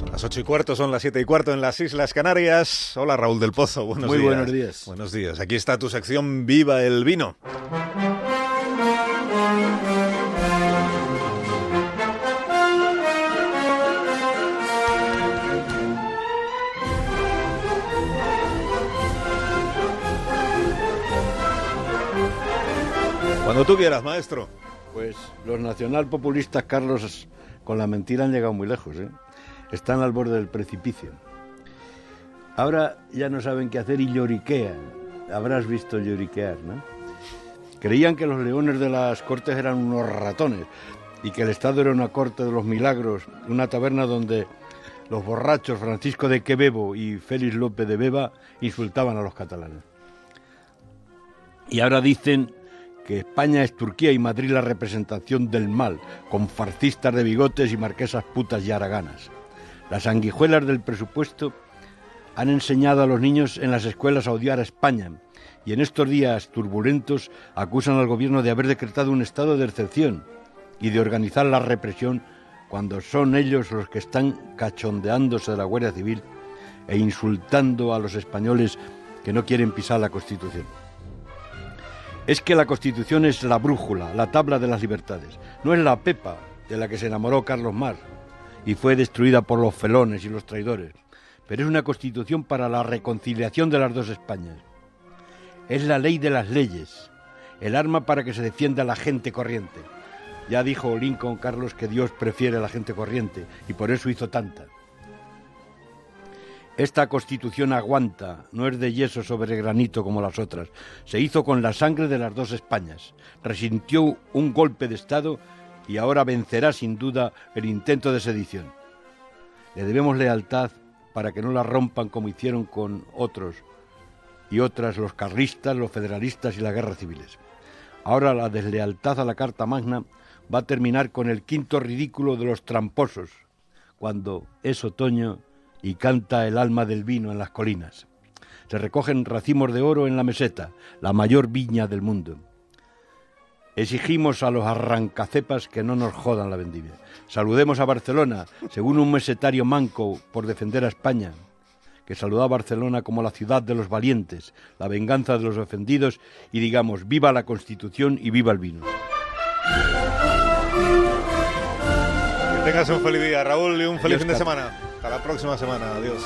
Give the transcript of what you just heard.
Son las ocho y cuarto, son las siete y cuarto en las Islas Canarias. Hola Raúl del Pozo, buenos Muy días. buenos días. Buenos días. Aquí está tu sección Viva el Vino. Cuando tú quieras, maestro. Pues los nacionalpopulistas, Carlos, con la mentira han llegado muy lejos. ¿eh? Están al borde del precipicio. Ahora ya no saben qué hacer y lloriquean. Habrás visto lloriquear, ¿no? Creían que los leones de las cortes eran unos ratones y que el Estado era una corte de los milagros, una taberna donde los borrachos Francisco de Quevedo y Félix López de Beba insultaban a los catalanes. Y ahora dicen que España es Turquía y Madrid la representación del mal, con farcistas de bigotes y marquesas putas y haraganas. Las sanguijuelas del presupuesto han enseñado a los niños en las escuelas a odiar a España y en estos días turbulentos acusan al gobierno de haber decretado un estado de excepción y de organizar la represión cuando son ellos los que están cachondeándose de la Guardia Civil e insultando a los españoles que no quieren pisar la Constitución. Es que la Constitución es la brújula, la tabla de las libertades. No es la pepa de la que se enamoró Carlos Mar y fue destruida por los felones y los traidores. Pero es una Constitución para la reconciliación de las dos Españas. Es la ley de las leyes, el arma para que se defienda la gente corriente. Ya dijo Lincoln Carlos que Dios prefiere a la gente corriente y por eso hizo tanta. Esta constitución aguanta, no es de yeso sobre granito como las otras. Se hizo con la sangre de las dos Españas. Resintió un golpe de Estado y ahora vencerá sin duda el intento de sedición. Le debemos lealtad para que no la rompan como hicieron con otros y otras los carlistas, los federalistas y las guerras civiles. Ahora la deslealtad a la Carta Magna va a terminar con el quinto ridículo de los tramposos, cuando es otoño y canta el alma del vino en las colinas. Se recogen racimos de oro en la meseta, la mayor viña del mundo. Exigimos a los arrancacepas que no nos jodan la vendimia. Saludemos a Barcelona, según un mesetario manco por defender a España, que saludó a Barcelona como la ciudad de los valientes, la venganza de los ofendidos, y digamos, viva la Constitución y viva el vino. Que tengas un feliz día, Raúl, y un feliz fin de semana. Hasta la próxima semana. Adiós.